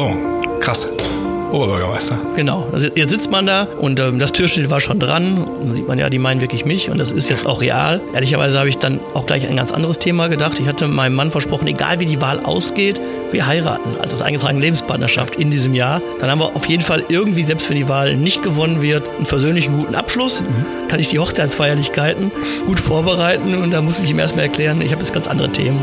Oh, krass. Oberbürgermeister. Genau. Also jetzt sitzt man da und ähm, das Türschild war schon dran. Dann sieht man ja, die meinen wirklich mich und das ist jetzt auch real. Ehrlicherweise habe ich dann auch gleich ein ganz anderes Thema gedacht. Ich hatte meinem Mann versprochen, egal wie die Wahl ausgeht, wir heiraten, also als eingetragene Lebenspartnerschaft in diesem Jahr. Dann haben wir auf jeden Fall irgendwie, selbst wenn die Wahl nicht gewonnen wird, einen versöhnlichen guten Abschluss. Mhm. Kann ich die Hochzeitsfeierlichkeiten gut vorbereiten und da muss ich ihm erstmal erklären, ich habe jetzt ganz andere Themen.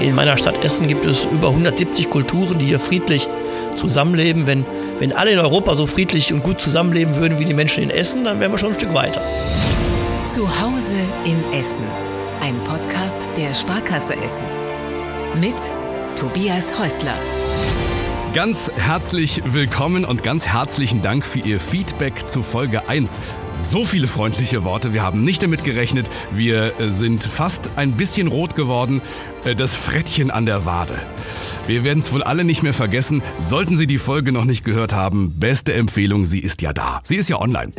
In meiner Stadt Essen gibt es über 170 Kulturen, die hier friedlich zusammenleben. Wenn, wenn alle in Europa so friedlich und gut zusammenleben würden wie die Menschen in Essen, dann wären wir schon ein Stück weiter. Zu Hause in Essen. Ein Podcast der Sparkasse Essen. Mit Tobias Häusler. Ganz herzlich willkommen und ganz herzlichen Dank für Ihr Feedback zu Folge 1. So viele freundliche Worte, wir haben nicht damit gerechnet. Wir äh, sind fast ein bisschen rot geworden. Äh, das Frettchen an der Wade. Wir werden es wohl alle nicht mehr vergessen. Sollten Sie die Folge noch nicht gehört haben, beste Empfehlung, sie ist ja da. Sie ist ja online.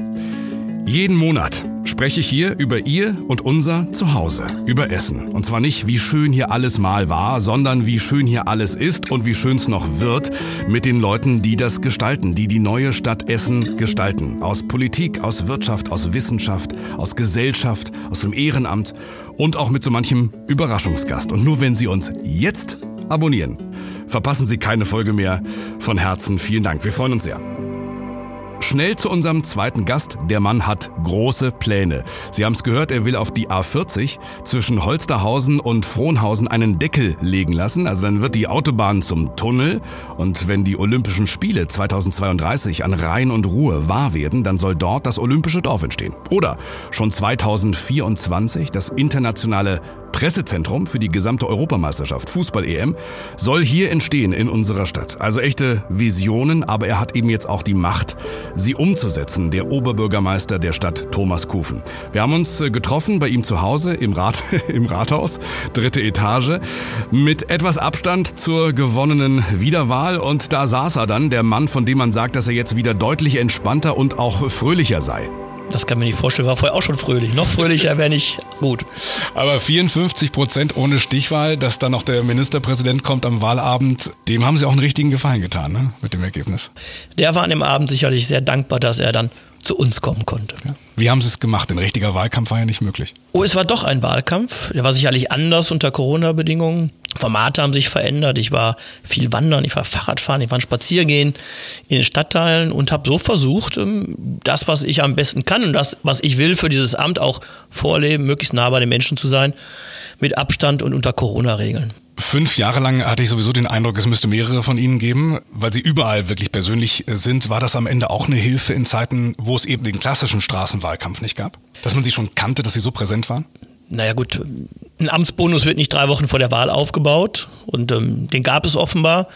Jeden Monat spreche ich hier über Ihr und unser Zuhause, über Essen. Und zwar nicht, wie schön hier alles mal war, sondern wie schön hier alles ist und wie schön es noch wird mit den Leuten, die das gestalten, die die neue Stadt Essen gestalten. Aus Politik, aus Wirtschaft, aus Wissenschaft, aus Gesellschaft, aus dem Ehrenamt und auch mit so manchem Überraschungsgast. Und nur wenn Sie uns jetzt abonnieren, verpassen Sie keine Folge mehr. Von Herzen vielen Dank. Wir freuen uns sehr. Schnell zu unserem zweiten Gast. Der Mann hat große Pläne. Sie haben es gehört, er will auf die A40 zwischen Holsterhausen und Frohnhausen einen Deckel legen lassen. Also dann wird die Autobahn zum Tunnel. Und wenn die Olympischen Spiele 2032 an Rhein und Ruhe wahr werden, dann soll dort das Olympische Dorf entstehen. Oder schon 2024 das internationale Pressezentrum für die gesamte Europameisterschaft Fußball-EM soll hier entstehen in unserer Stadt. Also echte Visionen, aber er hat eben jetzt auch die Macht, sie umzusetzen, der Oberbürgermeister der Stadt Thomas Kufen. Wir haben uns äh, getroffen bei ihm zu Hause im, Rat, im Rathaus, dritte Etage, mit etwas Abstand zur gewonnenen Wiederwahl und da saß er dann, der Mann, von dem man sagt, dass er jetzt wieder deutlich entspannter und auch fröhlicher sei. Das kann man nicht vorstellen, war vorher auch schon fröhlich. Noch fröhlicher wäre nicht gut. Aber 54 Prozent ohne Stichwahl, dass dann noch der Ministerpräsident kommt am Wahlabend, dem haben Sie auch einen richtigen Gefallen getan, ne? mit dem Ergebnis. Der war an dem Abend sicherlich sehr dankbar, dass er dann zu uns kommen konnte. Ja. Wie haben Sie es gemacht? Ein richtiger Wahlkampf war ja nicht möglich. Oh, es war doch ein Wahlkampf. Der war sicherlich anders unter Corona-Bedingungen. Formate haben sich verändert. Ich war viel wandern, ich war Fahrradfahren, ich war Spaziergehen in den Stadtteilen und habe so versucht, ähm, das, was ich am besten kann und das, was ich will für dieses Amt auch vorleben, möglichst nah bei den Menschen zu sein, mit Abstand und unter Corona-Regeln. Fünf Jahre lang hatte ich sowieso den Eindruck, es müsste mehrere von Ihnen geben, weil Sie überall wirklich persönlich sind. War das am Ende auch eine Hilfe in Zeiten, wo es eben den klassischen Straßenwahlkampf nicht gab? Dass man Sie schon kannte, dass Sie so präsent waren? Naja gut, ein Amtsbonus wird nicht drei Wochen vor der Wahl aufgebaut und ähm, den gab es offenbar.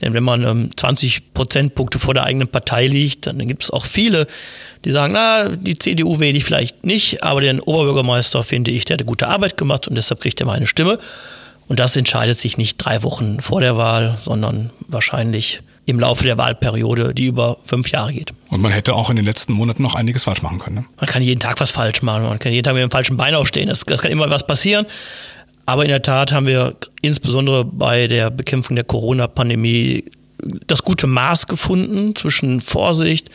Denn wenn man ähm, 20 Prozentpunkte vor der eigenen Partei liegt, dann gibt es auch viele, die sagen, na, die CDU wähle ich vielleicht nicht, aber den Oberbürgermeister finde ich, der hat gute Arbeit gemacht und deshalb kriegt er meine Stimme. Und das entscheidet sich nicht drei Wochen vor der Wahl, sondern wahrscheinlich im Laufe der Wahlperiode, die über fünf Jahre geht. Und man hätte auch in den letzten Monaten noch einiges falsch machen können. Ne? Man kann jeden Tag was falsch machen, man kann jeden Tag mit dem falschen Bein aufstehen, das, das kann immer was passieren. Aber in der Tat haben wir insbesondere bei der Bekämpfung der Corona-Pandemie das gute Maß gefunden zwischen Vorsicht,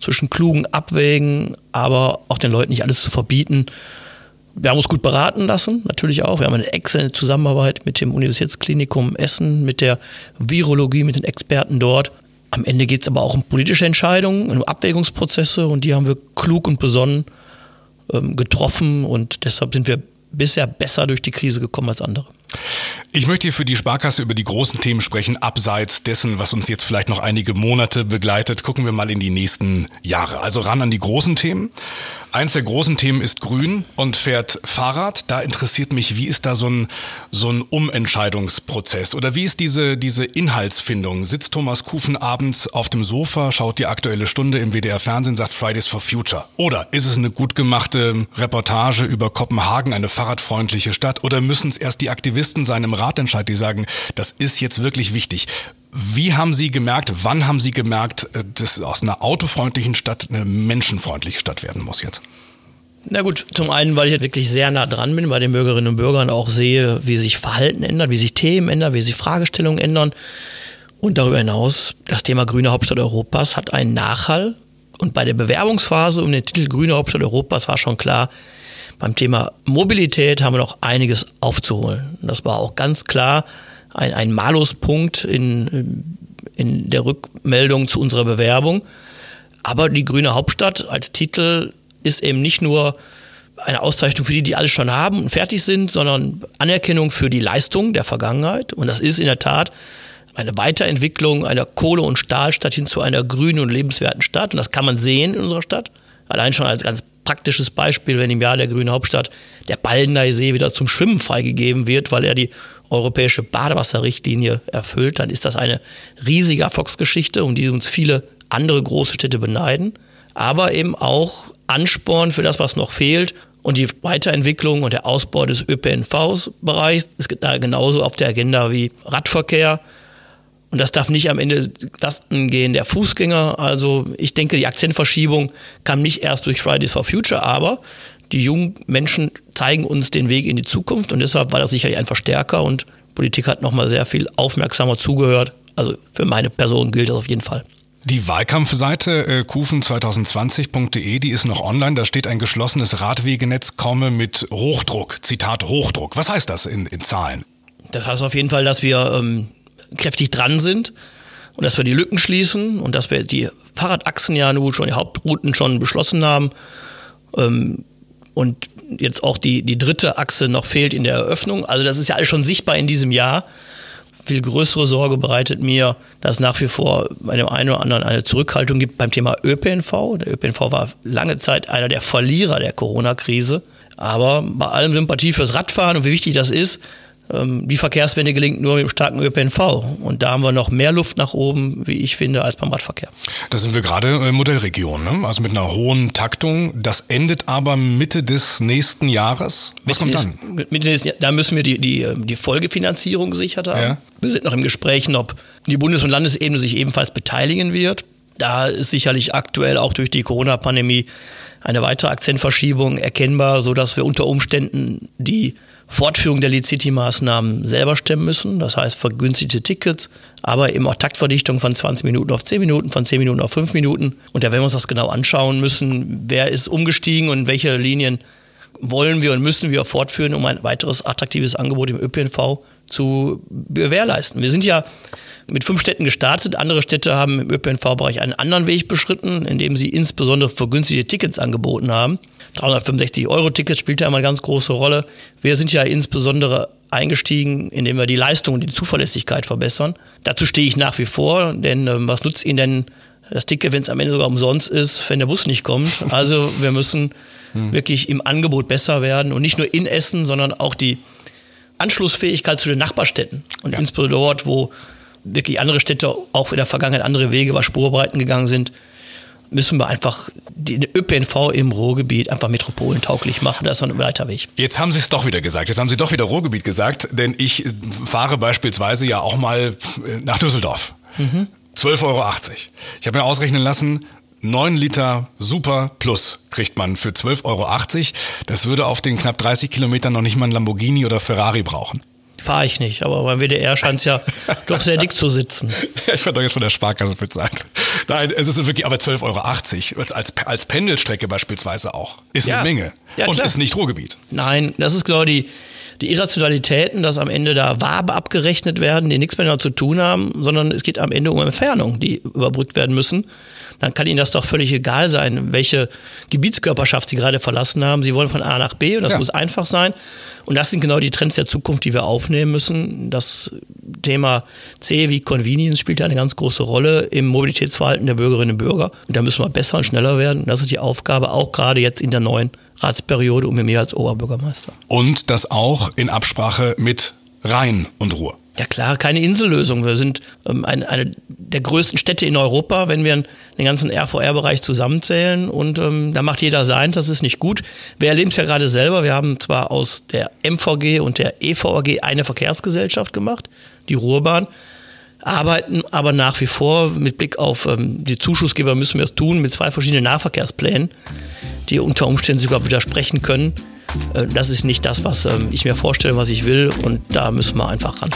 zwischen klugen Abwägen, aber auch den Leuten nicht alles zu verbieten wir haben uns gut beraten lassen, natürlich auch. Wir haben eine exzellente Zusammenarbeit mit dem Universitätsklinikum Essen, mit der Virologie, mit den Experten dort. Am Ende geht es aber auch um politische Entscheidungen, um Abwägungsprozesse und die haben wir klug und besonnen ähm, getroffen und deshalb sind wir bisher besser durch die Krise gekommen als andere. Ich möchte hier für die Sparkasse über die großen Themen sprechen, abseits dessen, was uns jetzt vielleicht noch einige Monate begleitet. Gucken wir mal in die nächsten Jahre. Also ran an die großen Themen. Eins der großen Themen ist Grün und fährt Fahrrad. Da interessiert mich, wie ist da so ein, so ein Umentscheidungsprozess? Oder wie ist diese, diese Inhaltsfindung? Sitzt Thomas Kufen abends auf dem Sofa, schaut die aktuelle Stunde im WDR Fernsehen, sagt Fridays for Future? Oder ist es eine gut gemachte Reportage über Kopenhagen, eine fahrradfreundliche Stadt? Oder müssen es erst die Aktivisten sein im Ratentscheid, die sagen, das ist jetzt wirklich wichtig? Wie haben Sie gemerkt, wann haben Sie gemerkt, äh, dass aus einer autofreundlichen Stadt eine menschenfreundliche Stadt werden muss jetzt? Na gut, zum einen, weil ich wirklich sehr nah dran bin bei den Bürgerinnen und Bürgern, auch sehe, wie sich Verhalten ändert, wie sich Themen ändern, wie sich Fragestellungen ändern. Und darüber hinaus, das Thema Grüne Hauptstadt Europas hat einen Nachhall. Und bei der Bewerbungsphase um den Titel Grüne Hauptstadt Europas war schon klar, beim Thema Mobilität haben wir noch einiges aufzuholen. Das war auch ganz klar ein, ein Maluspunkt in, in der Rückmeldung zu unserer Bewerbung. Aber die Grüne Hauptstadt als Titel ist eben nicht nur eine Auszeichnung für die, die alles schon haben und fertig sind, sondern Anerkennung für die Leistung der Vergangenheit. Und das ist in der Tat eine Weiterentwicklung einer Kohle- und Stahlstadt hin zu einer grünen und lebenswerten Stadt. Und das kann man sehen in unserer Stadt. Allein schon als ganz praktisches Beispiel, wenn im Jahr der grünen Hauptstadt der Baldeneysee wieder zum Schwimmen freigegeben wird, weil er die europäische Badewasserrichtlinie erfüllt, dann ist das eine riesige Erfolgsgeschichte, um die uns viele andere große Städte beneiden. Aber eben auch Ansporn für das, was noch fehlt. Und die Weiterentwicklung und der Ausbau des ÖPNVs-Bereichs ist da genauso auf der Agenda wie Radverkehr. Und das darf nicht am Ende Lasten gehen der Fußgänger. Also ich denke, die Akzentverschiebung kam nicht erst durch Fridays for Future, aber die jungen Menschen zeigen uns den Weg in die Zukunft und deshalb war das sicherlich ein Verstärker und Politik hat nochmal sehr viel aufmerksamer zugehört. Also für meine Person gilt das auf jeden Fall. Die Wahlkampfseite äh, kufen2020.de, die ist noch online. Da steht ein geschlossenes Radwegenetz komme mit Hochdruck. Zitat Hochdruck. Was heißt das in, in Zahlen? Das heißt auf jeden Fall, dass wir ähm, kräftig dran sind und dass wir die Lücken schließen und dass wir die Fahrradachsen ja nun schon, die Hauptrouten schon beschlossen haben. Ähm, und jetzt auch die, die dritte Achse noch fehlt in der Eröffnung. Also das ist ja alles schon sichtbar in diesem Jahr viel größere Sorge bereitet mir, dass nach wie vor bei dem einen oder anderen eine Zurückhaltung gibt beim Thema ÖPNV. Der ÖPNV war lange Zeit einer der Verlierer der Corona-Krise. Aber bei allem Sympathie fürs Radfahren und wie wichtig das ist, die Verkehrswende gelingt nur mit einem starken ÖPNV. Und da haben wir noch mehr Luft nach oben, wie ich finde, als beim Radverkehr. Da sind wir gerade äh, Modellregion, ne? also mit einer hohen Taktung. Das endet aber Mitte des nächsten Jahres. Was kommt dann? Mitte des, da müssen wir die, die, ähm, die Folgefinanzierung gesichert haben. Ja. Wir sind noch im Gespräch, ob die Bundes- und Landesebene sich ebenfalls beteiligen wird. Da ist sicherlich aktuell auch durch die Corona-Pandemie eine weitere Akzentverschiebung erkennbar, sodass wir unter Umständen die Fortführung der Lead-City-Maßnahmen selber stemmen müssen. Das heißt vergünstigte Tickets, aber eben auch Taktverdichtung von 20 Minuten auf 10 Minuten, von 10 Minuten auf 5 Minuten. Und da werden wir uns das genau anschauen müssen, wer ist umgestiegen und welche Linien wollen wir und müssen wir fortführen, um ein weiteres attraktives Angebot im ÖPNV zu gewährleisten. Wir sind ja mit fünf Städten gestartet. Andere Städte haben im ÖPNV-Bereich einen anderen Weg beschritten, indem sie insbesondere vergünstigte Tickets angeboten haben. 365 Euro Ticket spielt ja immer eine ganz große Rolle. Wir sind ja insbesondere eingestiegen, indem wir die Leistung und die Zuverlässigkeit verbessern. Dazu stehe ich nach wie vor, denn äh, was nutzt Ihnen denn das Ticket, wenn es am Ende sogar umsonst ist, wenn der Bus nicht kommt? Also wir müssen hm. wirklich im Angebot besser werden und nicht nur in Essen, sondern auch die Anschlussfähigkeit zu den Nachbarstädten und ja. insbesondere dort, wo wirklich andere Städte auch in der Vergangenheit andere Wege, was Spurbreiten gegangen sind, müssen wir einfach den ÖPNV im Ruhrgebiet einfach metropolentauglich machen. Das ist ein weiter Weg. Jetzt haben Sie es doch wieder gesagt. Jetzt haben Sie doch wieder Ruhrgebiet gesagt, denn ich fahre beispielsweise ja auch mal nach Düsseldorf. Mhm. 12,80 Euro. Ich habe mir ausrechnen lassen, 9 Liter Super Plus kriegt man für 12,80 Euro. Das würde auf den knapp 30 Kilometern noch nicht mal ein Lamborghini oder Ferrari brauchen. Fahre ich nicht, aber beim WDR scheint es ja doch sehr dick zu sitzen. ich werde doch jetzt von der Sparkasse bezahlt. Nein, es ist wirklich, aber 12,80 Euro als, als Pendelstrecke beispielsweise auch. Ist ja. eine Menge. Ja, und ist nicht Ruhrgebiet. Nein, das ist genau die, die Irrationalitäten, dass am Ende da Wabe abgerechnet werden, die nichts mehr zu tun haben, sondern es geht am Ende um Entfernung, die überbrückt werden müssen dann kann Ihnen das doch völlig egal sein, welche Gebietskörperschaft Sie gerade verlassen haben. Sie wollen von A nach B und das ja. muss einfach sein. Und das sind genau die Trends der Zukunft, die wir aufnehmen müssen. Das Thema C wie Convenience spielt eine ganz große Rolle im Mobilitätsverhalten der Bürgerinnen und Bürger. Und da müssen wir besser und schneller werden. Das ist die Aufgabe, auch gerade jetzt in der neuen Ratsperiode und mit mir als Oberbürgermeister. Und das auch in Absprache mit Rhein und Ruhr. Ja klar, keine Insellösung. Wir sind ähm, eine, eine der größten Städte in Europa, wenn wir den ganzen RVR-Bereich zusammenzählen. Und ähm, da macht jeder sein, das ist nicht gut. Wir erleben es ja gerade selber. Wir haben zwar aus der MVG und der EVG eine Verkehrsgesellschaft gemacht, die Ruhrbahn, arbeiten aber nach wie vor mit Blick auf ähm, die Zuschussgeber müssen wir es tun mit zwei verschiedenen Nahverkehrsplänen. die unter Umständen sogar widersprechen können. Äh, das ist nicht das, was ähm, ich mir vorstelle, was ich will und da müssen wir einfach ran.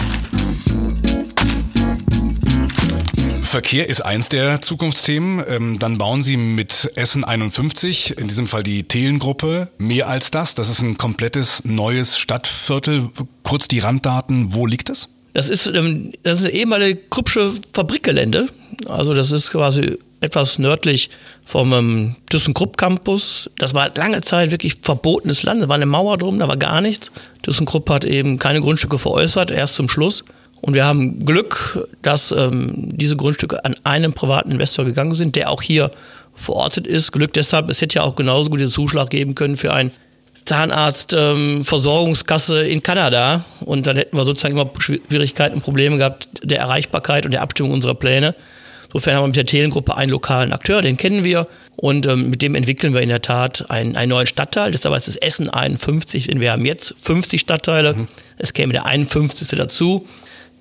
Verkehr ist eins der Zukunftsthemen. Ähm, dann bauen Sie mit Essen 51, in diesem Fall die Telengruppe, mehr als das. Das ist ein komplettes neues Stadtviertel. Kurz die Randdaten, wo liegt es? Das ist, ähm, das ist eine ehemalige Kruppsche Fabrikgelände. Also das ist quasi etwas nördlich vom ähm, ThyssenKrupp Campus. Das war lange Zeit wirklich verbotenes Land. Da war eine Mauer drum, da war gar nichts. ThyssenKrupp hat eben keine Grundstücke veräußert, erst zum Schluss. Und wir haben Glück, dass ähm, diese Grundstücke an einen privaten Investor gegangen sind, der auch hier verortet ist. Glück deshalb, es hätte ja auch genauso gut den Zuschlag geben können für ein Zahnarztversorgungskasse ähm, in Kanada. Und dann hätten wir sozusagen immer Schwierigkeiten, Probleme gehabt der Erreichbarkeit und der Abstimmung unserer Pläne. Insofern haben wir mit der Telengruppe einen lokalen Akteur, den kennen wir. Und ähm, mit dem entwickeln wir in der Tat einen, einen neuen Stadtteil. Das ist aber das Essen 51, denn wir haben jetzt 50 Stadtteile. Mhm. Es käme der 51. dazu.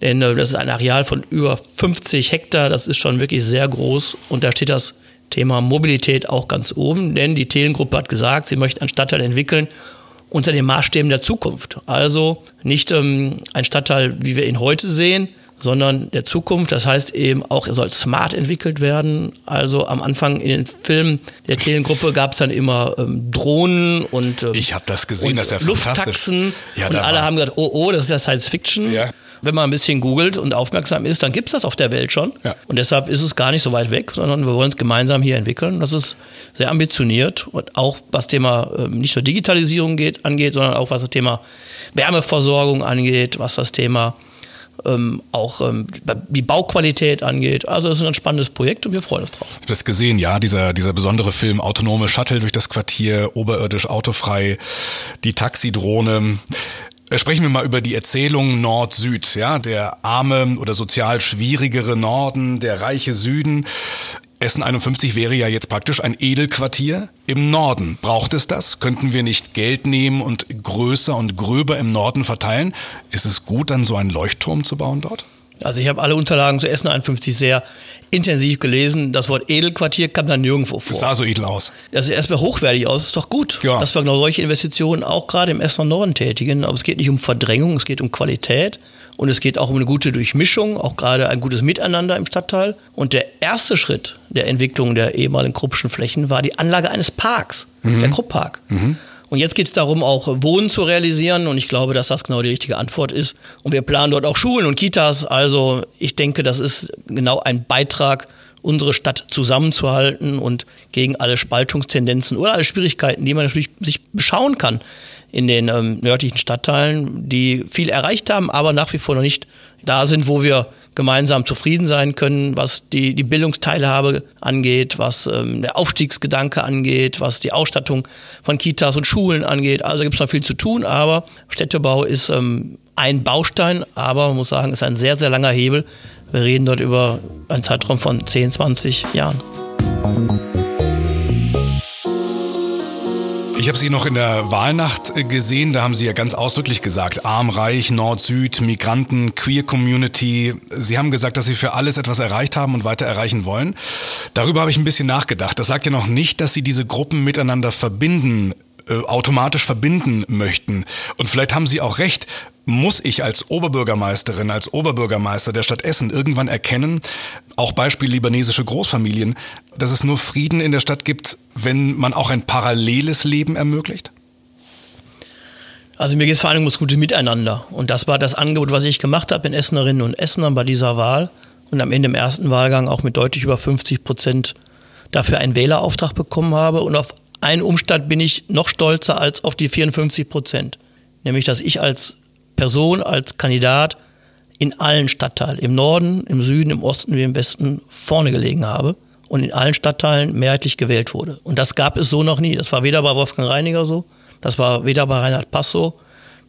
Denn äh, das ist ein Areal von über 50 Hektar. Das ist schon wirklich sehr groß. Und da steht das Thema Mobilität auch ganz oben. Denn die Telengruppe hat gesagt, sie möchte einen Stadtteil entwickeln unter den Maßstäben der Zukunft. Also nicht ähm, ein Stadtteil, wie wir ihn heute sehen, sondern der Zukunft. Das heißt eben auch, er soll smart entwickelt werden. Also am Anfang in den Filmen der Telengruppe gab es dann immer ähm, Drohnen und ähm, ich habe das gesehen, das ist ja Lufttaxen ja, und alle haben gesagt, oh oh, das ist ja Science Fiction. Ja. Wenn man ein bisschen googelt und aufmerksam ist, dann gibt es das auf der Welt schon. Ja. Und deshalb ist es gar nicht so weit weg, sondern wir wollen es gemeinsam hier entwickeln. Das ist sehr ambitioniert und auch was Thema äh, nicht nur Digitalisierung geht, angeht, sondern auch was das Thema Wärmeversorgung angeht, was das Thema ähm, auch ähm, die Bauqualität angeht. Also es ist ein spannendes Projekt und wir freuen uns drauf. Ich habe das gesehen, ja, dieser, dieser besondere Film Autonome Shuttle durch das Quartier, oberirdisch autofrei, die Taxidrohne. Äh, sprechen wir mal über die Erzählung Nord-Süd, ja, der arme oder sozial schwierigere Norden, der reiche Süden. Essen 51 wäre ja jetzt praktisch ein Edelquartier im Norden. Braucht es das? Könnten wir nicht Geld nehmen und größer und gröber im Norden verteilen? Ist es gut, dann so einen Leuchtturm zu bauen dort? Also ich habe alle Unterlagen zu Essen 51 sehr intensiv gelesen. Das Wort Edelquartier kam da nirgendwo vor. Es sah so edel aus. Also erstmal hochwertig aus, ist doch gut, ja. dass wir genau solche Investitionen auch gerade im Essener Norden tätigen. Aber es geht nicht um Verdrängung, es geht um Qualität. Und es geht auch um eine gute Durchmischung, auch gerade ein gutes Miteinander im Stadtteil. Und der erste Schritt der Entwicklung der ehemaligen Kruppschen Flächen war die Anlage eines Parks, mhm. der Krupppark. Mhm. Und jetzt geht es darum, auch Wohnen zu realisieren. Und ich glaube, dass das genau die richtige Antwort ist. Und wir planen dort auch Schulen und Kitas. Also ich denke, das ist genau ein Beitrag, unsere Stadt zusammenzuhalten und gegen alle Spaltungstendenzen oder alle Schwierigkeiten, die man natürlich sich beschauen kann in den ähm, nördlichen Stadtteilen, die viel erreicht haben, aber nach wie vor noch nicht da sind, wo wir gemeinsam zufrieden sein können, was die, die Bildungsteilhabe angeht, was ähm, der Aufstiegsgedanke angeht, was die Ausstattung von Kitas und Schulen angeht. Also gibt es noch viel zu tun, aber Städtebau ist ähm, ein Baustein, aber man muss sagen, ist ein sehr, sehr langer Hebel. Wir reden dort über einen Zeitraum von 10, 20 Jahren. Ich habe Sie noch in der Wahlnacht äh, gesehen, da haben Sie ja ganz ausdrücklich gesagt, arm, reich, Nord, Süd, Migranten, Queer Community. Sie haben gesagt, dass Sie für alles etwas erreicht haben und weiter erreichen wollen. Darüber habe ich ein bisschen nachgedacht. Das sagt ja noch nicht, dass Sie diese Gruppen miteinander verbinden äh, automatisch verbinden möchten. Und vielleicht haben Sie auch recht, muss ich als Oberbürgermeisterin, als Oberbürgermeister der Stadt Essen irgendwann erkennen, auch Beispiel libanesische Großfamilien, dass es nur Frieden in der Stadt gibt, wenn man auch ein paralleles Leben ermöglicht? Also mir geht es vor allem ums gute Miteinander. Und das war das Angebot, was ich gemacht habe in Essenerinnen und Essenern bei dieser Wahl. Und am Ende im ersten Wahlgang auch mit deutlich über 50 Prozent dafür einen Wählerauftrag bekommen habe. Und auf einen Umstand bin ich noch stolzer als auf die 54 Prozent. Nämlich, dass ich als Person, als Kandidat in allen Stadtteilen, im Norden, im Süden, im Osten wie im Westen, vorne gelegen habe und in allen Stadtteilen mehrheitlich gewählt wurde. Und das gab es so noch nie. Das war weder bei Wolfgang Reiniger so, das war weder bei Reinhard Pass so.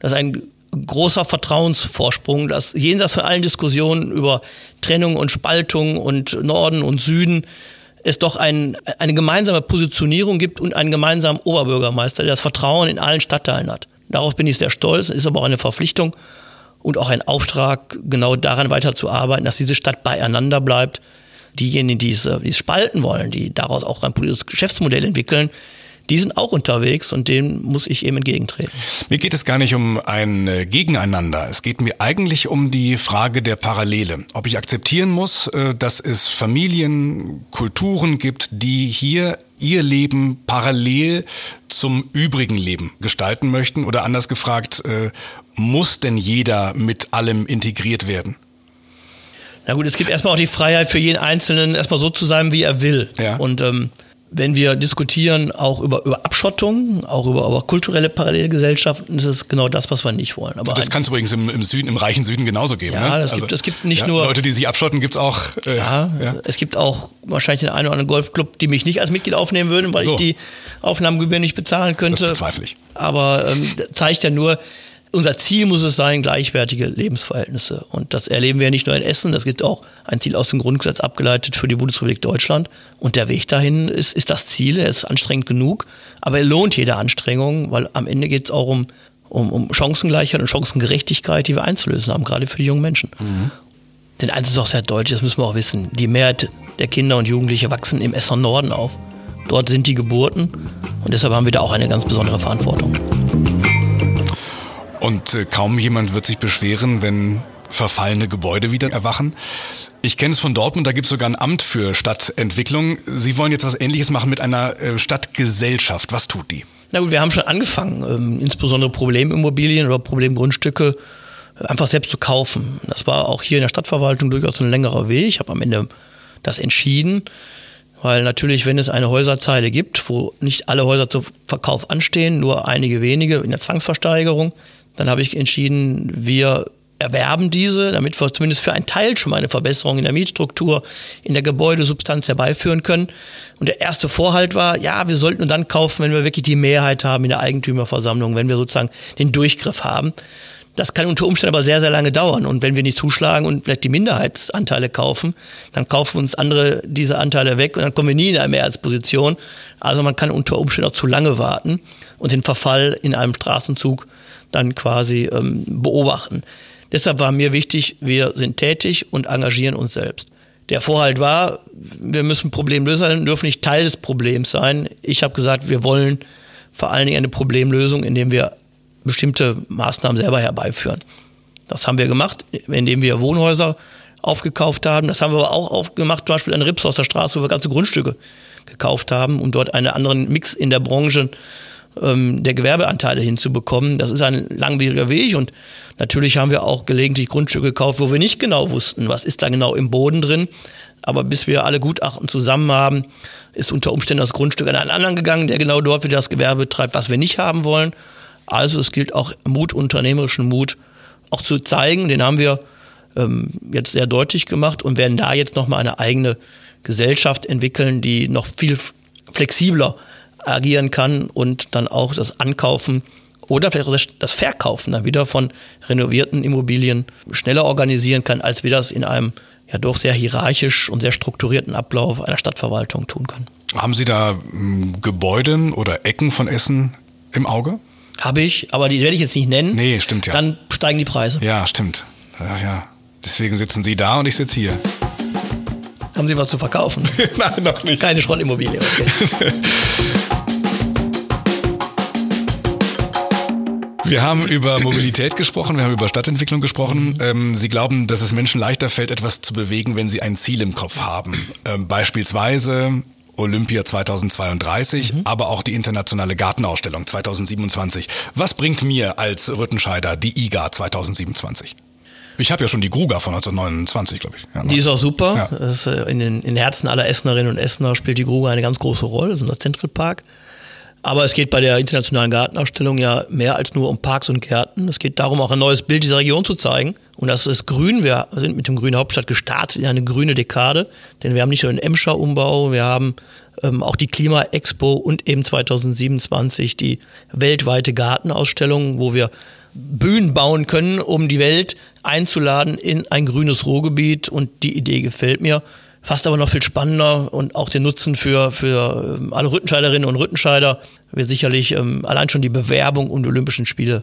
Das ist ein großer Vertrauensvorsprung, dass jenseits von allen Diskussionen über Trennung und Spaltung und Norden und Süden es doch ein, eine gemeinsame Positionierung gibt und einen gemeinsamen Oberbürgermeister, der das Vertrauen in allen Stadtteilen hat. Darauf bin ich sehr stolz, ist aber auch eine Verpflichtung und auch ein Auftrag, genau daran weiterzuarbeiten, dass diese Stadt beieinander bleibt, diejenigen, die es, die es spalten wollen, die daraus auch ein politisches Geschäftsmodell entwickeln, die sind auch unterwegs und denen muss ich eben entgegentreten. Mir geht es gar nicht um ein äh, Gegeneinander. Es geht mir eigentlich um die Frage der Parallele. Ob ich akzeptieren muss, äh, dass es Familien, Kulturen gibt, die hier ihr Leben parallel zum übrigen Leben gestalten möchten? Oder anders gefragt, äh, muss denn jeder mit allem integriert werden? Na gut, es gibt erstmal auch die Freiheit für jeden Einzelnen, erstmal so zu sein, wie er will. Ja. Und ähm, wenn wir diskutieren auch über, über Abschottung, auch über, über kulturelle Parallelgesellschaften, ist es genau das, was wir nicht wollen. Aber das kann es übrigens im, im, Süden, im reichen Süden genauso geben. Ja, ne? das also, gibt, es gibt nicht ja, nur Leute, die sich abschotten, gibt es auch. Äh, ja, ja, es gibt auch wahrscheinlich den einen oder anderen Golfclub, die mich nicht als Mitglied aufnehmen würden, weil so. ich die Aufnahmegebühr nicht bezahlen könnte. Das bezweifle ich. Aber ähm, zeigt ja nur, unser Ziel muss es sein, gleichwertige Lebensverhältnisse. Und das erleben wir ja nicht nur in Essen, das gibt auch ein Ziel aus dem Grundgesetz abgeleitet für die Bundesrepublik Deutschland. Und der Weg dahin ist, ist das Ziel, er ist anstrengend genug, aber er lohnt jede Anstrengung, weil am Ende geht es auch um, um, um Chancengleichheit und Chancengerechtigkeit, die wir einzulösen haben, gerade für die jungen Menschen. Mhm. Denn eins ist auch sehr deutlich, das müssen wir auch wissen, die Mehrheit der Kinder und Jugendliche wachsen im Essener Norden auf. Dort sind die Geburten und deshalb haben wir da auch eine ganz besondere Verantwortung. Und äh, kaum jemand wird sich beschweren, wenn verfallene Gebäude wieder erwachen. Ich kenne es von Dortmund, da gibt es sogar ein Amt für Stadtentwicklung. Sie wollen jetzt was Ähnliches machen mit einer äh, Stadtgesellschaft. Was tut die? Na gut, wir haben schon angefangen, ähm, insbesondere Problemimmobilien oder Problemgrundstücke äh, einfach selbst zu kaufen. Das war auch hier in der Stadtverwaltung durchaus ein längerer Weg. Ich habe am Ende das entschieden, weil natürlich, wenn es eine Häuserzeile gibt, wo nicht alle Häuser zu Verkauf anstehen, nur einige wenige in der Zwangsversteigerung, dann habe ich entschieden, wir erwerben diese, damit wir zumindest für einen Teil schon mal eine Verbesserung in der Mietstruktur, in der Gebäudesubstanz herbeiführen können. Und der erste Vorhalt war, ja, wir sollten dann kaufen, wenn wir wirklich die Mehrheit haben in der Eigentümerversammlung, wenn wir sozusagen den Durchgriff haben. Das kann unter Umständen aber sehr, sehr lange dauern. Und wenn wir nicht zuschlagen und vielleicht die Minderheitsanteile kaufen, dann kaufen uns andere diese Anteile weg und dann kommen wir nie in eine Mehrheitsposition. Also man kann unter Umständen auch zu lange warten und den Verfall in einem Straßenzug dann quasi ähm, beobachten. Deshalb war mir wichtig, wir sind tätig und engagieren uns selbst. Der Vorhalt war, wir müssen Problemlöser sein, dürfen nicht Teil des Problems sein. Ich habe gesagt, wir wollen vor allen Dingen eine Problemlösung, indem wir bestimmte Maßnahmen selber herbeiführen. Das haben wir gemacht, indem wir Wohnhäuser aufgekauft haben. Das haben wir aber auch aufgemacht, zum Beispiel an Rips aus der Straße, wo wir ganze Grundstücke gekauft haben, um dort einen anderen Mix in der Branche ähm, der Gewerbeanteile hinzubekommen. Das ist ein langwieriger Weg und natürlich haben wir auch gelegentlich Grundstücke gekauft, wo wir nicht genau wussten, was ist da genau im Boden drin. Aber bis wir alle Gutachten zusammen haben, ist unter Umständen das Grundstück an einen anderen gegangen, der genau dort wieder das Gewerbe betreibt, was wir nicht haben wollen. Also es gilt auch Mut, unternehmerischen Mut auch zu zeigen. Den haben wir ähm, jetzt sehr deutlich gemacht und werden da jetzt nochmal eine eigene Gesellschaft entwickeln, die noch viel flexibler agieren kann und dann auch das Ankaufen oder vielleicht das Verkaufen dann wieder von renovierten Immobilien schneller organisieren kann, als wir das in einem ja doch sehr hierarchisch und sehr strukturierten Ablauf einer Stadtverwaltung tun können. Haben Sie da hm, Gebäude oder Ecken von Essen im Auge? Habe ich, aber die werde ich jetzt nicht nennen. Nee, stimmt ja. Dann steigen die Preise. Ja, stimmt. Ja, ja. Deswegen sitzen Sie da und ich sitze hier. Haben Sie was zu verkaufen? Nein, noch nicht. Keine Schrottimmobilie. Okay. Wir haben über Mobilität gesprochen, wir haben über Stadtentwicklung gesprochen. Ähm, sie glauben, dass es Menschen leichter fällt, etwas zu bewegen, wenn sie ein Ziel im Kopf haben. Ähm, beispielsweise Olympia 2032, mhm. aber auch die internationale Gartenausstellung 2027. Was bringt mir als Rüttenscheider die IGA 2027? Ich habe ja schon die Gruga von 1929, glaube ich. Ja, die ist auch super. Ja. Ist, äh, in, den, in Herzen aller Essenerinnen und Essener spielt die Gruga eine ganz große Rolle. Das ist ein Central Park. Aber es geht bei der internationalen Gartenausstellung ja mehr als nur um Parks und Gärten. Es geht darum, auch ein neues Bild dieser Region zu zeigen. Und das ist grün. Wir sind mit dem Grünen Hauptstadt gestartet in eine grüne Dekade. Denn wir haben nicht nur den Emscher-Umbau, wir haben ähm, auch die Klima-Expo und eben 2027 die weltweite Gartenausstellung, wo wir Bühnen bauen können, um die Welt einzuladen in ein grünes Ruhrgebiet. Und die Idee gefällt mir. Fast aber noch viel spannender und auch den Nutzen für, für ähm, alle Rüttenscheiderinnen und Rüttenscheider wird sicherlich ähm, allein schon die Bewerbung um die Olympischen Spiele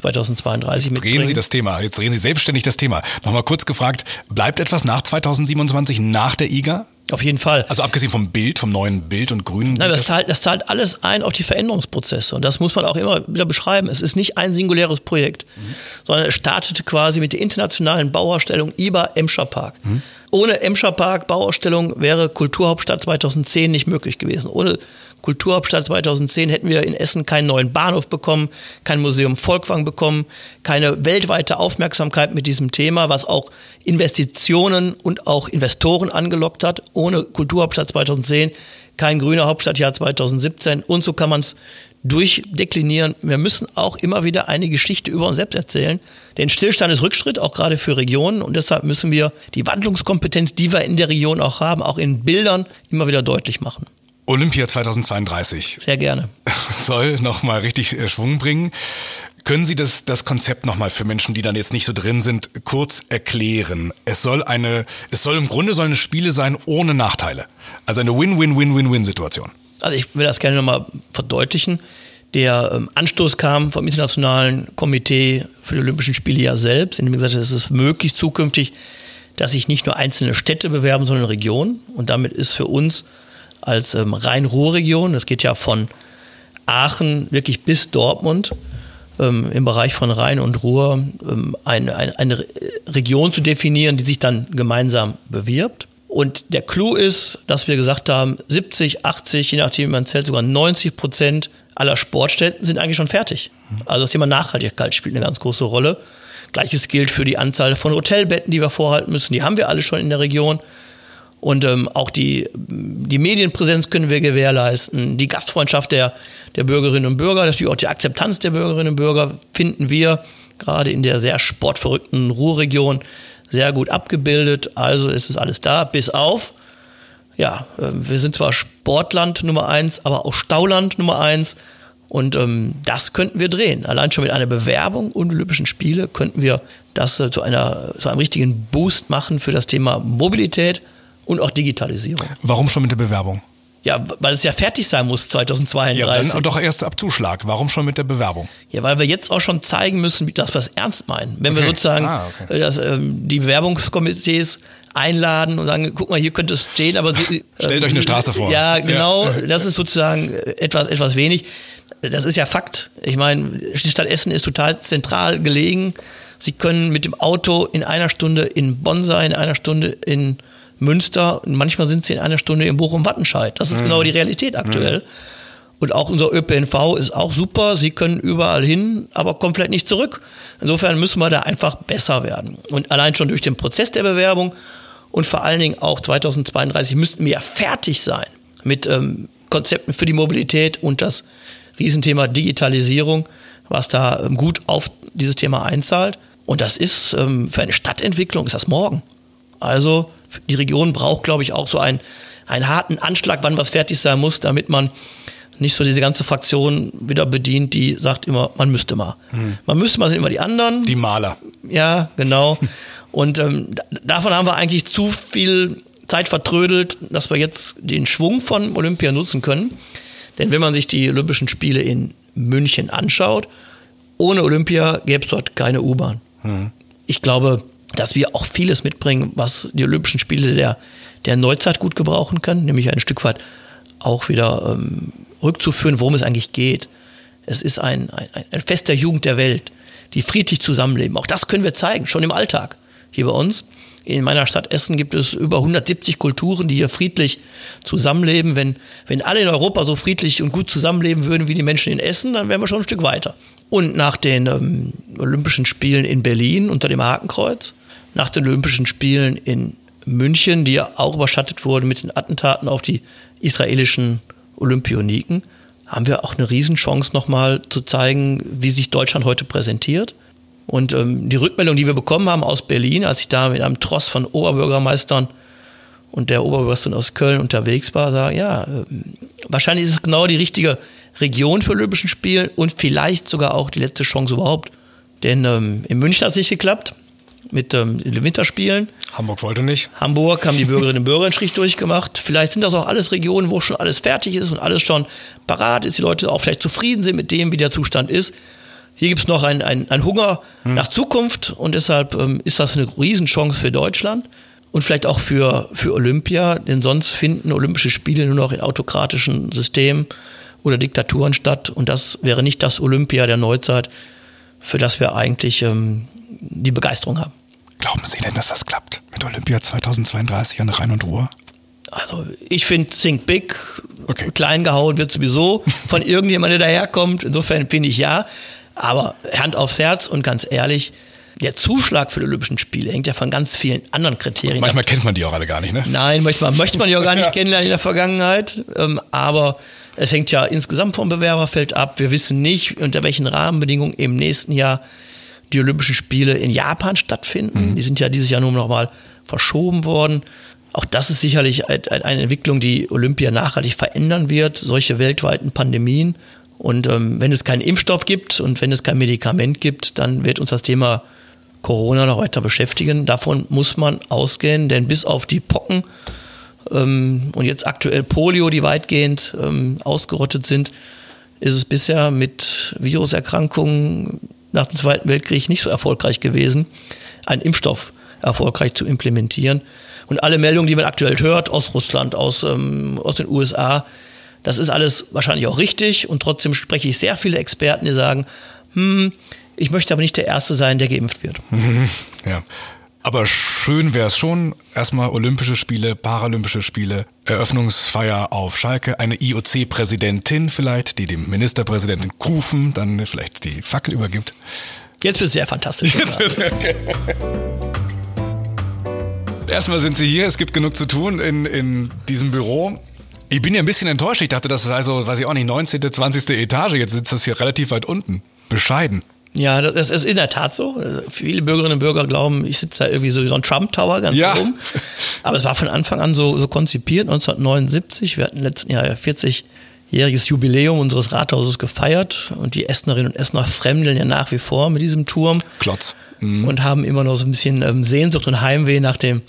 2032 Jetzt drehen Sie das Thema, jetzt drehen Sie selbstständig das Thema. Nochmal kurz gefragt, bleibt etwas nach 2027 nach der IGA? Auf jeden Fall. Also abgesehen vom Bild, vom neuen Bild und Grün. Nein, das zahlt, das zahlt alles ein auf die Veränderungsprozesse. Und das muss man auch immer wieder beschreiben. Es ist nicht ein singuläres Projekt, mhm. sondern es startete quasi mit der internationalen Bauausstellung IBA Emscher Park. Mhm. Ohne Emscher Park Bauausstellung wäre Kulturhauptstadt 2010 nicht möglich gewesen. Ohne Kulturhauptstadt 2010 hätten wir in Essen keinen neuen Bahnhof bekommen, kein Museum Volkwang bekommen, keine weltweite Aufmerksamkeit mit diesem Thema, was auch Investitionen und auch Investoren angelockt hat. Ohne Kulturhauptstadt 2010 kein grüner Hauptstadtjahr 2017 und so kann man es durchdeklinieren. Wir müssen auch immer wieder eine Geschichte über uns selbst erzählen. Denn Stillstand ist Rückschritt, auch gerade für Regionen. Und deshalb müssen wir die Wandlungskompetenz, die wir in der Region auch haben, auch in Bildern immer wieder deutlich machen. Olympia 2032. Sehr gerne. Soll nochmal richtig äh, Schwung bringen. Können Sie das, das Konzept nochmal für Menschen, die dann jetzt nicht so drin sind, kurz erklären? Es soll eine, es soll im Grunde soll eine Spiele sein ohne Nachteile. Also eine Win-Win-Win-Win-Win-Situation. Also ich will das gerne nochmal verdeutlichen. Der ähm, Anstoß kam vom Internationalen Komitee für die Olympischen Spiele ja selbst, in dem gesagt hat, es ist möglich zukünftig, dass sich nicht nur einzelne Städte bewerben, sondern Regionen. Und damit ist für uns als ähm, Rhein-Ruhr-Region. Das geht ja von Aachen wirklich bis Dortmund ähm, im Bereich von Rhein und Ruhr ähm, eine, eine, eine Region zu definieren, die sich dann gemeinsam bewirbt. Und der Clou ist, dass wir gesagt haben, 70, 80, je nachdem, wie man zählt, sogar 90 Prozent aller Sportstätten sind eigentlich schon fertig. Also das Thema Nachhaltigkeit spielt eine ganz große Rolle. Gleiches gilt für die Anzahl von Hotelbetten, die wir vorhalten müssen. Die haben wir alle schon in der Region. Und ähm, auch die, die Medienpräsenz können wir gewährleisten. Die Gastfreundschaft der, der Bürgerinnen und Bürger, natürlich auch die Akzeptanz der Bürgerinnen und Bürger finden wir gerade in der sehr sportverrückten Ruhrregion sehr gut abgebildet. Also ist es alles da, bis auf, ja, ähm, wir sind zwar Sportland Nummer eins, aber auch Stauland Nummer eins. Und ähm, das könnten wir drehen. Allein schon mit einer Bewerbung und Olympischen Spiele könnten wir das äh, zu, einer, zu einem richtigen Boost machen für das Thema Mobilität und auch Digitalisierung. Warum schon mit der Bewerbung? Ja, weil es ja fertig sein muss 2032. Ja, dann doch erst ab Zuschlag. Warum schon mit der Bewerbung? Ja, weil wir jetzt auch schon zeigen müssen, dass wir es ernst meinen. Wenn okay. wir sozusagen ah, okay. das, ähm, die Bewerbungskomitees einladen und sagen, guck mal, hier könnte es stehen, aber Sie, stellt äh, euch eine Straße vor. Ja, genau. Ja. Das ist sozusagen etwas, etwas wenig. Das ist ja Fakt. Ich meine, die Stadt Essen ist total zentral gelegen. Sie können mit dem Auto in einer Stunde in Bonn sein, in einer Stunde in Münster und manchmal sind sie in einer Stunde in Bochum-Wattenscheid. Das ist mhm. genau die Realität aktuell. Mhm. Und auch unser ÖPNV ist auch super. Sie können überall hin, aber komplett nicht zurück. Insofern müssen wir da einfach besser werden. Und allein schon durch den Prozess der Bewerbung und vor allen Dingen auch 2032 müssten wir ja fertig sein mit ähm, Konzepten für die Mobilität und das Riesenthema Digitalisierung, was da ähm, gut auf dieses Thema einzahlt. Und das ist ähm, für eine Stadtentwicklung ist das morgen. Also die Region braucht, glaube ich, auch so einen, einen harten Anschlag, wann was fertig sein muss, damit man nicht so diese ganze Fraktion wieder bedient, die sagt immer, man müsste mal. Hm. Man müsste mal sind immer die anderen. Die Maler. Ja, genau. Und ähm, davon haben wir eigentlich zu viel Zeit vertrödelt, dass wir jetzt den Schwung von Olympia nutzen können. Denn wenn man sich die Olympischen Spiele in München anschaut, ohne Olympia gäbe es dort keine U-Bahn. Hm. Ich glaube, dass wir auch vieles mitbringen, was die Olympischen Spiele der, der Neuzeit gut gebrauchen können, nämlich ein Stück weit auch wieder ähm, rückzuführen, worum es eigentlich geht. Es ist ein, ein, ein Fest der Jugend der Welt, die friedlich zusammenleben. Auch das können wir zeigen, schon im Alltag hier bei uns. In meiner Stadt Essen gibt es über 170 Kulturen, die hier friedlich zusammenleben. Wenn, wenn alle in Europa so friedlich und gut zusammenleben würden wie die Menschen in Essen, dann wären wir schon ein Stück weiter. Und nach den ähm, Olympischen Spielen in Berlin unter dem Hakenkreuz, nach den Olympischen Spielen in München, die ja auch überschattet wurden mit den Attentaten auf die israelischen Olympioniken, haben wir auch eine Riesenchance nochmal zu zeigen, wie sich Deutschland heute präsentiert. Und ähm, die Rückmeldung, die wir bekommen haben aus Berlin, als ich da mit einem Tross von Oberbürgermeistern und der Oberbürgermeisterin aus Köln unterwegs war, sage, ja, äh, wahrscheinlich ist es genau die richtige Region für Olympischen Spiele und vielleicht sogar auch die letzte Chance überhaupt. Denn ähm, in München hat es nicht geklappt mit ähm, den Winterspielen. Hamburg wollte nicht. Hamburg haben die Bürgerinnen und Bürger einen Strich durchgemacht. Vielleicht sind das auch alles Regionen, wo schon alles fertig ist und alles schon parat ist, die Leute auch vielleicht zufrieden sind mit dem, wie der Zustand ist. Hier gibt es noch einen ein Hunger hm. nach Zukunft und deshalb ähm, ist das eine Riesenchance für Deutschland. und vielleicht auch für, für Olympia, denn sonst finden Olympische Spiele nur noch in autokratischen Systemen oder Diktaturen statt und das wäre nicht das Olympia der Neuzeit, für das wir eigentlich ähm, die Begeisterung haben. Glauben Sie denn, dass das klappt mit Olympia 2032 an Rhein und Ruhr? Also ich finde Think Big, okay. klein gehauen wird sowieso von irgendjemandem, der daherkommt. Insofern finde ich ja. Aber Hand aufs Herz und ganz ehrlich, der Zuschlag für die Olympischen Spiele hängt ja von ganz vielen anderen Kriterien Manchmal ab. kennt man die auch alle gar nicht, ne? Nein, manchmal möchte man die auch gar nicht ja. kennenlernen in der Vergangenheit. Ähm, aber es hängt ja insgesamt vom Bewerberfeld ab. Wir wissen nicht, unter welchen Rahmenbedingungen im nächsten Jahr die Olympischen Spiele in Japan stattfinden. Mhm. Die sind ja dieses Jahr nur noch mal verschoben worden. Auch das ist sicherlich eine Entwicklung, die Olympia nachhaltig verändern wird, solche weltweiten Pandemien. Und ähm, wenn es keinen Impfstoff gibt und wenn es kein Medikament gibt, dann wird uns das Thema Corona noch weiter beschäftigen. Davon muss man ausgehen, denn bis auf die Pocken ähm, und jetzt aktuell Polio, die weitgehend ähm, ausgerottet sind, ist es bisher mit Viruserkrankungen nach dem Zweiten Weltkrieg nicht so erfolgreich gewesen, einen Impfstoff erfolgreich zu implementieren. Und alle Meldungen, die man aktuell hört aus Russland, aus, ähm, aus den USA, das ist alles wahrscheinlich auch richtig. Und trotzdem spreche ich sehr viele Experten, die sagen, hm, ich möchte aber nicht der Erste sein, der geimpft wird. Ja. Aber schön wäre es schon. Erstmal Olympische Spiele, Paralympische Spiele, Eröffnungsfeier auf Schalke, eine IOC-Präsidentin vielleicht, die dem Ministerpräsidenten Kufen dann vielleicht die Fackel übergibt. Jetzt wird es sehr fantastisch. Jetzt wird's, okay. Erstmal sind Sie hier, es gibt genug zu tun in, in diesem Büro. Ich bin ja ein bisschen enttäuscht. Ich dachte, das ist also, weiß ich auch nicht, 19., 20. Etage. Jetzt sitzt das hier relativ weit unten. Bescheiden. Ja, das ist in der Tat so. Viele Bürgerinnen und Bürger glauben, ich sitze da irgendwie so wie so ein Trump-Tower ganz ja. oben. Aber es war von Anfang an so, so konzipiert, 1979. Wir hatten letzten Jahr 40-jähriges Jubiläum unseres Rathauses gefeiert und die Essenerinnen und Essener fremdeln ja nach wie vor mit diesem Turm. Klotz. Mhm. Und haben immer noch so ein bisschen ähm, Sehnsucht und Heimweh nach dem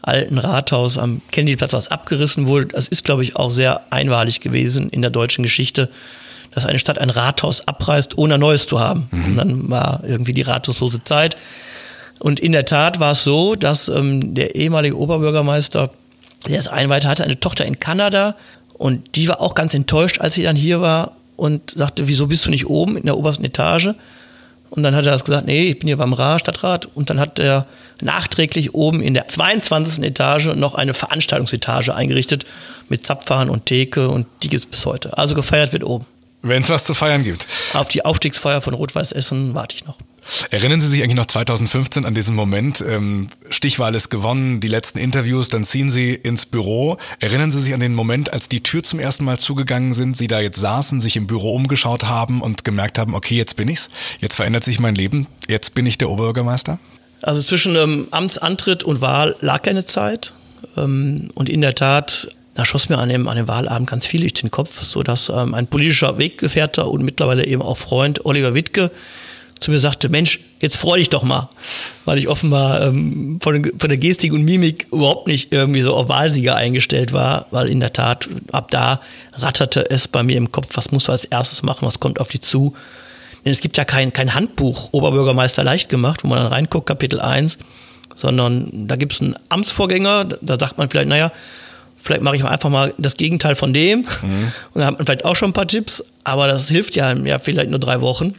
alten Rathaus am Kennedyplatz, was abgerissen wurde. Das ist, glaube ich, auch sehr einmalig gewesen in der deutschen Geschichte dass eine Stadt ein Rathaus abreißt, ohne ein neues zu haben. Mhm. Und dann war irgendwie die rathauslose Zeit. Und in der Tat war es so, dass ähm, der ehemalige Oberbürgermeister, der es einweihte, hatte eine Tochter in Kanada und die war auch ganz enttäuscht, als sie dann hier war und sagte, wieso bist du nicht oben in der obersten Etage? Und dann hat er gesagt, nee, ich bin hier beim Ra Stadtrat. Und dann hat er nachträglich oben in der 22. Etage noch eine Veranstaltungsetage eingerichtet mit Zapfhahn und Theke und die gibt es bis heute. Also gefeiert wird oben. Wenn es was zu feiern gibt. Auf die Aufstiegsfeier von Rot-Weiß Essen warte ich noch. Erinnern Sie sich eigentlich noch 2015 an diesen Moment? Ähm, Stichwahl ist gewonnen, die letzten Interviews, dann ziehen Sie ins Büro. Erinnern Sie sich an den Moment, als die Tür zum ersten Mal zugegangen sind, Sie da jetzt saßen, sich im Büro umgeschaut haben und gemerkt haben, okay, jetzt bin ich's, jetzt verändert sich mein Leben, jetzt bin ich der Oberbürgermeister? Also zwischen ähm, Amtsantritt und Wahl lag keine Zeit. Ähm, und in der Tat da schoss mir an dem, an dem Wahlabend ganz viel durch den Kopf, sodass ähm, ein politischer Weggefährter und mittlerweile eben auch Freund Oliver Wittke zu mir sagte, Mensch, jetzt freu dich doch mal, weil ich offenbar ähm, von, von, der Gestik und Mimik überhaupt nicht irgendwie so auf Wahlsieger eingestellt war, weil in der Tat ab da ratterte es bei mir im Kopf, was muss du als erstes machen, was kommt auf dich zu. Denn es gibt ja kein, kein Handbuch Oberbürgermeister leicht gemacht, wo man dann reinguckt, Kapitel 1, sondern da gibt es einen Amtsvorgänger, da sagt man vielleicht, naja, vielleicht mache ich einfach mal das Gegenteil von dem. Mhm. Und dann hat man vielleicht auch schon ein paar Tipps, aber das hilft ja, ja vielleicht nur drei Wochen.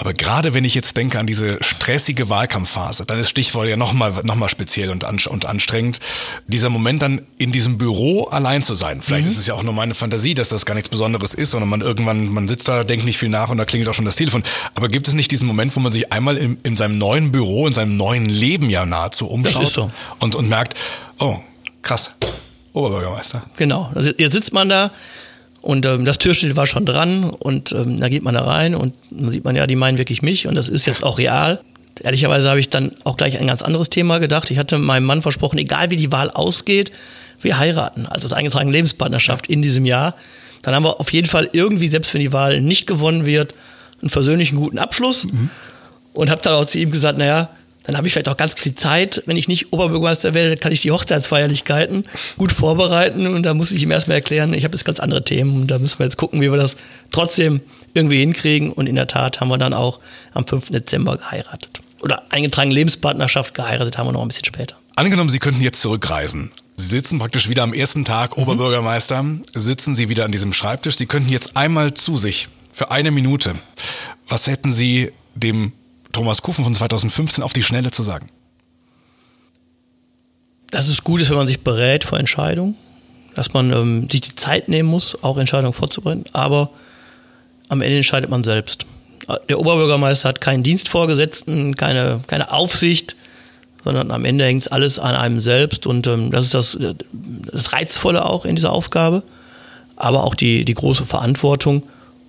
Aber gerade wenn ich jetzt denke an diese stressige Wahlkampfphase, dann ist Stichwort ja nochmal noch mal speziell und, und anstrengend. Dieser Moment dann in diesem Büro allein zu sein. Vielleicht mhm. ist es ja auch nur meine Fantasie, dass das gar nichts Besonderes ist, sondern man irgendwann, man sitzt da, denkt nicht viel nach und da klingelt auch schon das Telefon. Aber gibt es nicht diesen Moment, wo man sich einmal in, in seinem neuen Büro, in seinem neuen Leben ja nahezu umschaut so. und, und merkt, oh, krass, Oberbürgermeister. Genau. Also jetzt sitzt man da und ähm, das Türschild war schon dran und ähm, da geht man da rein und dann sieht man ja, die meinen wirklich mich und das ist jetzt auch real. Ehrlicherweise habe ich dann auch gleich ein ganz anderes Thema gedacht. Ich hatte meinem Mann versprochen, egal wie die Wahl ausgeht, wir heiraten, also das eingetragene Lebenspartnerschaft in diesem Jahr. Dann haben wir auf jeden Fall irgendwie, selbst wenn die Wahl nicht gewonnen wird, einen versöhnlichen guten Abschluss. Mhm. Und habe dann auch zu ihm gesagt, naja, dann habe ich vielleicht auch ganz viel Zeit. Wenn ich nicht Oberbürgermeister werde, kann ich die Hochzeitsfeierlichkeiten gut vorbereiten. Und da muss ich ihm erstmal erklären, ich habe jetzt ganz andere Themen. Und da müssen wir jetzt gucken, wie wir das trotzdem irgendwie hinkriegen. Und in der Tat haben wir dann auch am 5. Dezember geheiratet. Oder eingetragene Lebenspartnerschaft geheiratet haben wir noch ein bisschen später. Angenommen, Sie könnten jetzt zurückreisen. Sie sitzen praktisch wieder am ersten Tag mhm. Oberbürgermeister, sitzen Sie wieder an diesem Schreibtisch. Sie könnten jetzt einmal zu sich für eine Minute. Was hätten Sie dem Thomas Kufen von 2015 auf die Schnelle zu sagen? Dass es gut ist, wenn man sich berät vor Entscheidungen, dass man ähm, sich die Zeit nehmen muss, auch Entscheidungen vorzubereiten, aber am Ende entscheidet man selbst. Der Oberbürgermeister hat keinen Dienstvorgesetzten, keine, keine Aufsicht, sondern am Ende hängt es alles an einem selbst und ähm, das ist das, das Reizvolle auch in dieser Aufgabe, aber auch die, die große Verantwortung.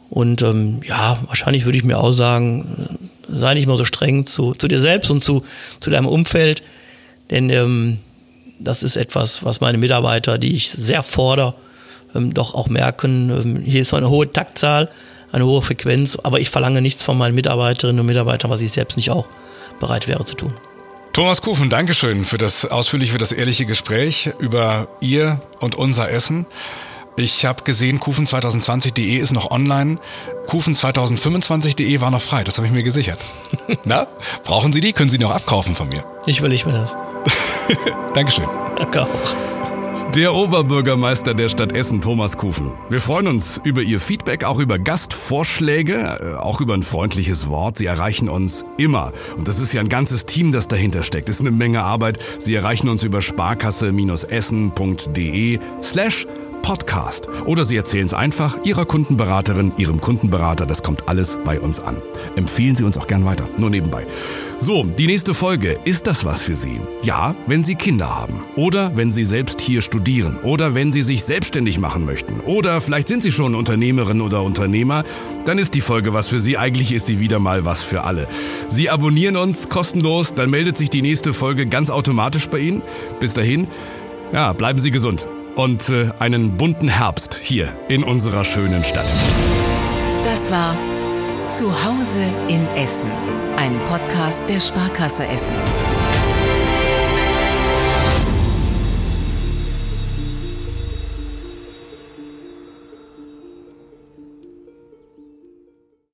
Und ähm, ja, wahrscheinlich würde ich mir auch sagen, sei nicht mal so streng zu, zu dir selbst und zu, zu deinem Umfeld, denn ähm, das ist etwas, was meine Mitarbeiter, die ich sehr fordere, ähm, doch auch merken. Ähm, hier ist eine hohe Taktzahl, eine hohe Frequenz, aber ich verlange nichts von meinen Mitarbeiterinnen und Mitarbeitern, was ich selbst nicht auch bereit wäre zu tun. Thomas Kufen, Dankeschön für das ausführliche, für das ehrliche Gespräch über Ihr und unser Essen. Ich habe gesehen, kufen2020.de ist noch online. Kufen2025.de war noch frei, das habe ich mir gesichert. Na, brauchen Sie die? Können Sie noch abkaufen von mir? Ich will, ich will das. Dankeschön. Danke auch. Der Oberbürgermeister der Stadt Essen, Thomas Kufen. Wir freuen uns über Ihr Feedback, auch über Gastvorschläge, äh, auch über ein freundliches Wort. Sie erreichen uns immer. Und das ist ja ein ganzes Team, das dahinter steckt. Das ist eine Menge Arbeit. Sie erreichen uns über sparkasse-essen.de slash Podcast. Oder Sie erzählen es einfach Ihrer Kundenberaterin, Ihrem Kundenberater. Das kommt alles bei uns an. Empfehlen Sie uns auch gern weiter. Nur nebenbei. So, die nächste Folge. Ist das was für Sie? Ja, wenn Sie Kinder haben. Oder wenn Sie selbst hier studieren. Oder wenn Sie sich selbstständig machen möchten. Oder vielleicht sind Sie schon Unternehmerin oder Unternehmer. Dann ist die Folge was für Sie. Eigentlich ist sie wieder mal was für alle. Sie abonnieren uns kostenlos. Dann meldet sich die nächste Folge ganz automatisch bei Ihnen. Bis dahin, ja, bleiben Sie gesund und äh, einen bunten Herbst hier in unserer schönen Stadt. Das war Zuhause in Essen, ein Podcast der Sparkasse Essen.